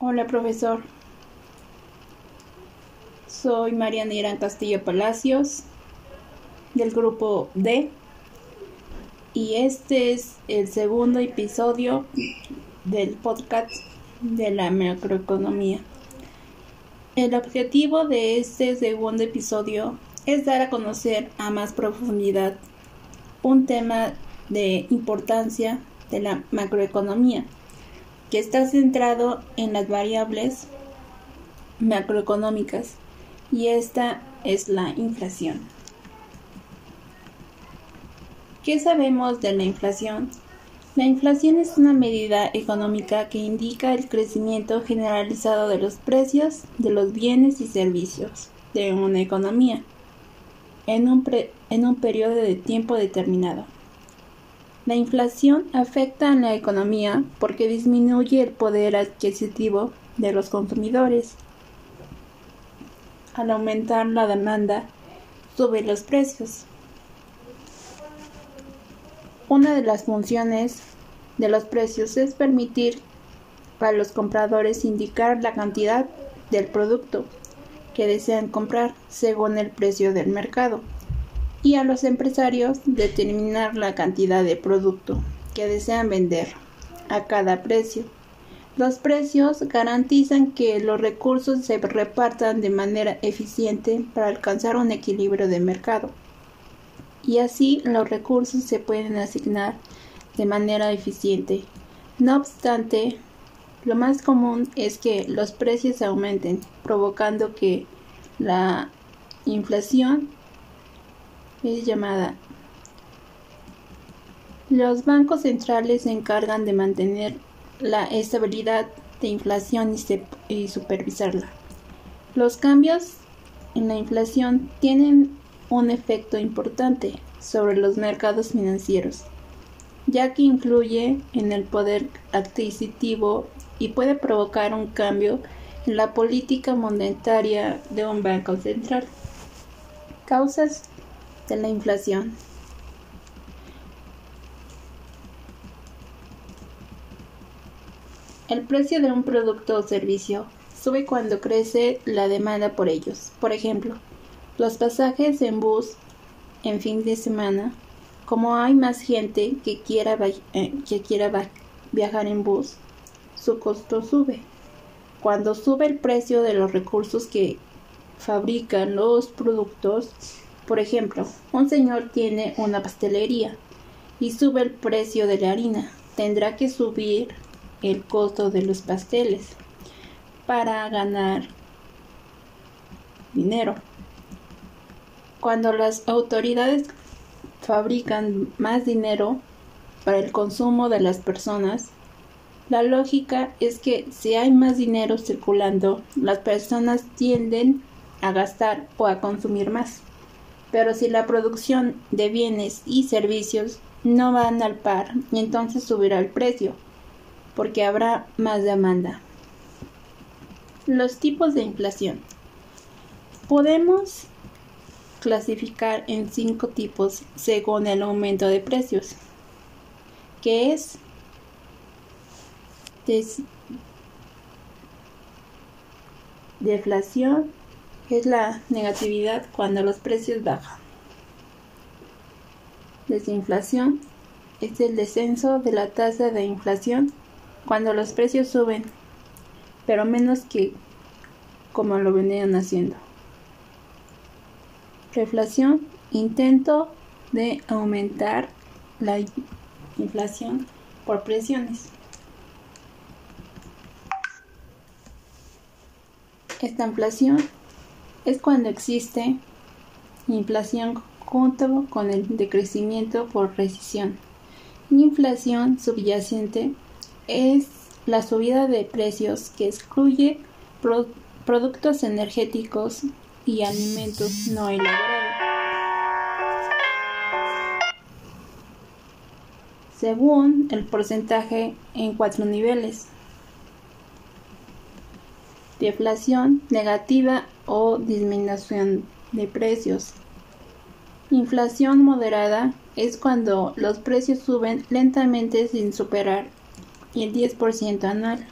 Hola, profesor. Soy Mariana Irán Castillo Palacios del grupo D y este es el segundo episodio del podcast de la macroeconomía. El objetivo de este segundo episodio es dar a conocer a más profundidad un tema de importancia de la macroeconomía que está centrado en las variables macroeconómicas y esta es la inflación. ¿Qué sabemos de la inflación? La inflación es una medida económica que indica el crecimiento generalizado de los precios de los bienes y servicios de una economía en un, en un periodo de tiempo determinado. La inflación afecta a la economía porque disminuye el poder adquisitivo de los consumidores. Al aumentar la demanda, sube los precios. Una de las funciones de los precios es permitir a los compradores indicar la cantidad del producto que desean comprar según el precio del mercado y a los empresarios determinar la cantidad de producto que desean vender a cada precio. Los precios garantizan que los recursos se repartan de manera eficiente para alcanzar un equilibrio de mercado y así los recursos se pueden asignar de manera eficiente. No obstante, lo más común es que los precios aumenten, provocando que la inflación es llamada. Los bancos centrales se encargan de mantener la estabilidad de inflación y, supervisarla. Los cambios en la inflación tienen un efecto importante sobre los mercados financieros, ya que influye en el poder adquisitivo y puede provocar un cambio en la política monetaria de un banco central. Causas de la inflación. El precio de un producto o servicio sube cuando crece la demanda por ellos. Por ejemplo, los pasajes en bus en fin de semana, como hay más gente que quiera, eh, que quiera viajar en bus, su costo sube. Cuando sube el precio de los recursos que fabrican los productos, por ejemplo, un señor tiene una pastelería y sube el precio de la harina. Tendrá que subir el costo de los pasteles para ganar dinero. Cuando las autoridades fabrican más dinero para el consumo de las personas, la lógica es que si hay más dinero circulando, las personas tienden a gastar o a consumir más. Pero si la producción de bienes y servicios no van al par, entonces subirá el precio, porque habrá más demanda. Los tipos de inflación. Podemos clasificar en cinco tipos según el aumento de precios, que es deflación, es la negatividad cuando los precios bajan. Desinflación es el descenso de la tasa de inflación cuando los precios suben, pero menos que como lo venían haciendo. Reflación, intento de aumentar la inflación por presiones. Esta inflación es cuando existe inflación junto con el decrecimiento por recesión. Inflación subyacente es la subida de precios que excluye productos energéticos y alimentos no elaborados. Según el porcentaje en cuatro niveles deflación negativa o disminución de precios. Inflación moderada es cuando los precios suben lentamente sin superar el 10% anual.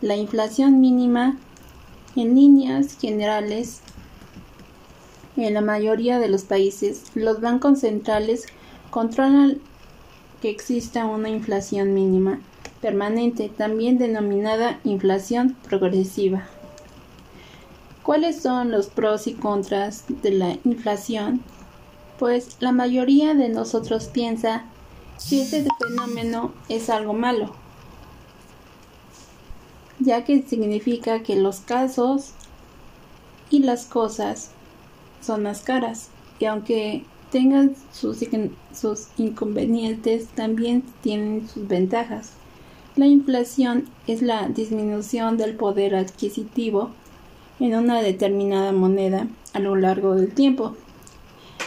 la inflación mínima en líneas generales en la mayoría de los países, los bancos centrales controlan que exista una inflación mínima permanente, también denominada inflación progresiva. ¿Cuáles son los pros y contras de la inflación? Pues la mayoría de nosotros piensa que este fenómeno es algo malo, ya que significa que los casos y las cosas son más caras, y aunque tengan sus, sus inconvenientes, también tienen sus ventajas. La inflación es la disminución del poder adquisitivo en una determinada moneda a lo largo del tiempo.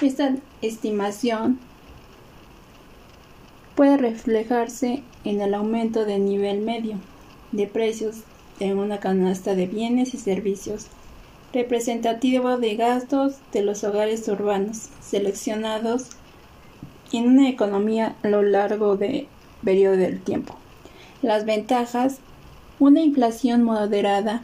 Esta estimación puede reflejarse en el aumento del nivel medio de precios en una canasta de bienes y servicios representativo de gastos de los hogares urbanos seleccionados en una economía a lo largo del periodo del tiempo. Las ventajas, una inflación moderada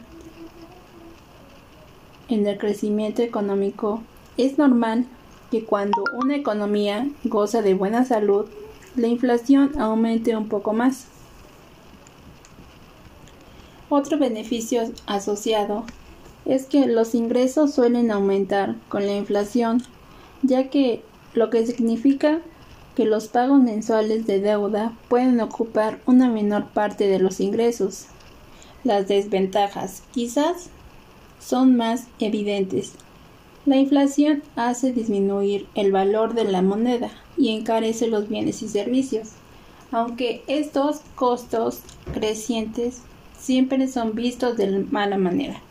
en el crecimiento económico, es normal que cuando una economía goza de buena salud, la inflación aumente un poco más. Otro beneficio asociado es que los ingresos suelen aumentar con la inflación, ya que lo que significa que los pagos mensuales de deuda pueden ocupar una menor parte de los ingresos. Las desventajas quizás son más evidentes. La inflación hace disminuir el valor de la moneda y encarece los bienes y servicios, aunque estos costos crecientes siempre son vistos de mala manera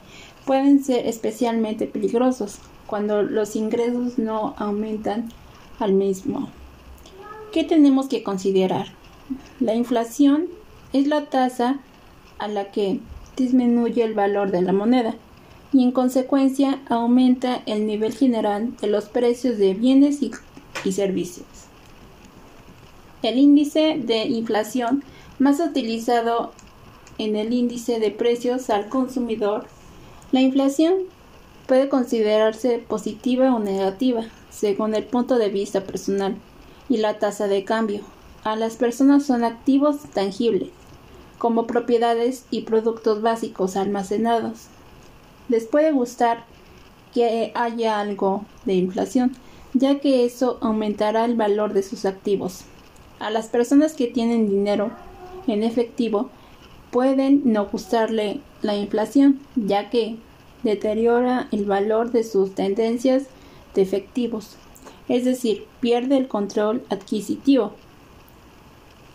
pueden ser especialmente peligrosos cuando los ingresos no aumentan al mismo. ¿Qué tenemos que considerar? La inflación es la tasa a la que disminuye el valor de la moneda y en consecuencia aumenta el nivel general de los precios de bienes y, servicios. El índice de inflación más utilizado en el índice de precios al consumidor la inflación puede considerarse positiva o negativa, según el punto de vista personal y la tasa de cambio. A las personas son activos tangibles, como propiedades y productos básicos almacenados. Les puede gustar que haya algo de inflación, ya que eso aumentará el valor de sus activos. A las personas que tienen dinero en efectivo pueden no gustarle la inflación, ya que deteriora el valor de sus tendencias de efectivos, es decir, pierde el control adquisitivo.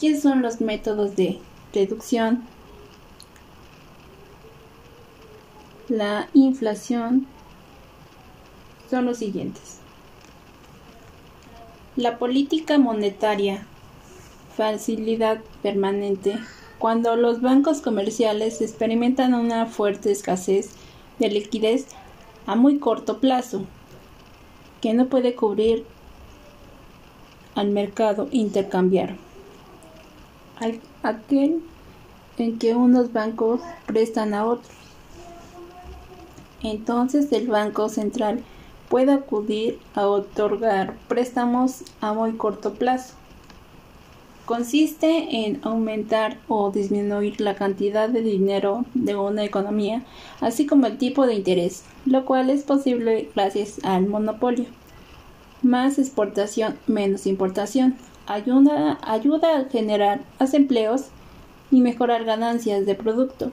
¿Qué son los métodos de reducción? La inflación son los siguientes. La política monetaria, facilidad permanente, cuando los bancos comerciales experimentan una fuerte escasez de liquidez a muy corto plazo, que no puede cubrir al mercado intercambiar. Aquel en que unos bancos prestan a otros. Entonces el Banco Central puede acudir a otorgar préstamos a muy corto plazo consiste en aumentar o disminuir la cantidad de dinero de una economía, así como el tipo de interés, lo cual es posible gracias al monopolio. Más exportación, menos importación. Ayuda, a generar más empleos y mejorar ganancias de producto.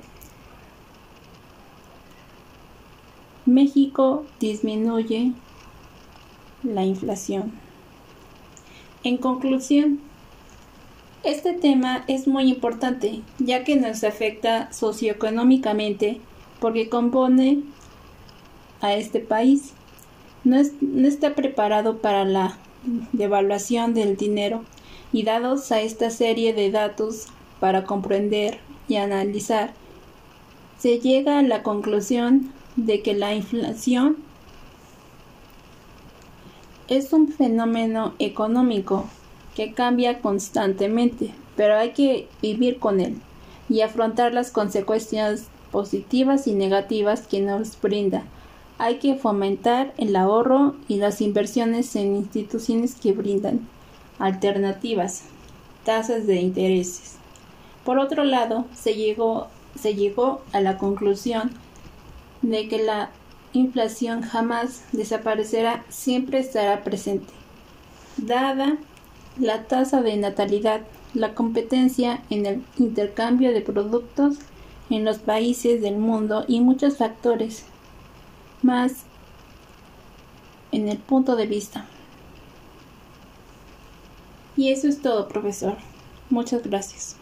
México disminuye la inflación. En conclusión, este tema es muy importante, ya que nos afecta socioeconómicamente porque compone a este país. No, está preparado para la devaluación del dinero y dados a esta serie de datos para comprender y analizar, se llega a la conclusión de que la inflación es un fenómeno económico que cambia constantemente, pero hay que vivir con él. y afrontar las consecuencias positivas y negativas que nos brinda. Hay que fomentar el ahorro y las inversiones en instituciones que brindan alternativas, tasas de intereses. Por otro lado, se llegó, se llegó a la conclusión de que la inflación jamás desaparecerá, siempre estará presente. Dada la tasa de natalidad, la competencia en el intercambio de productos en los países del mundo y muchos factores más en el punto de vista. Y eso es todo, profesor. Muchas gracias.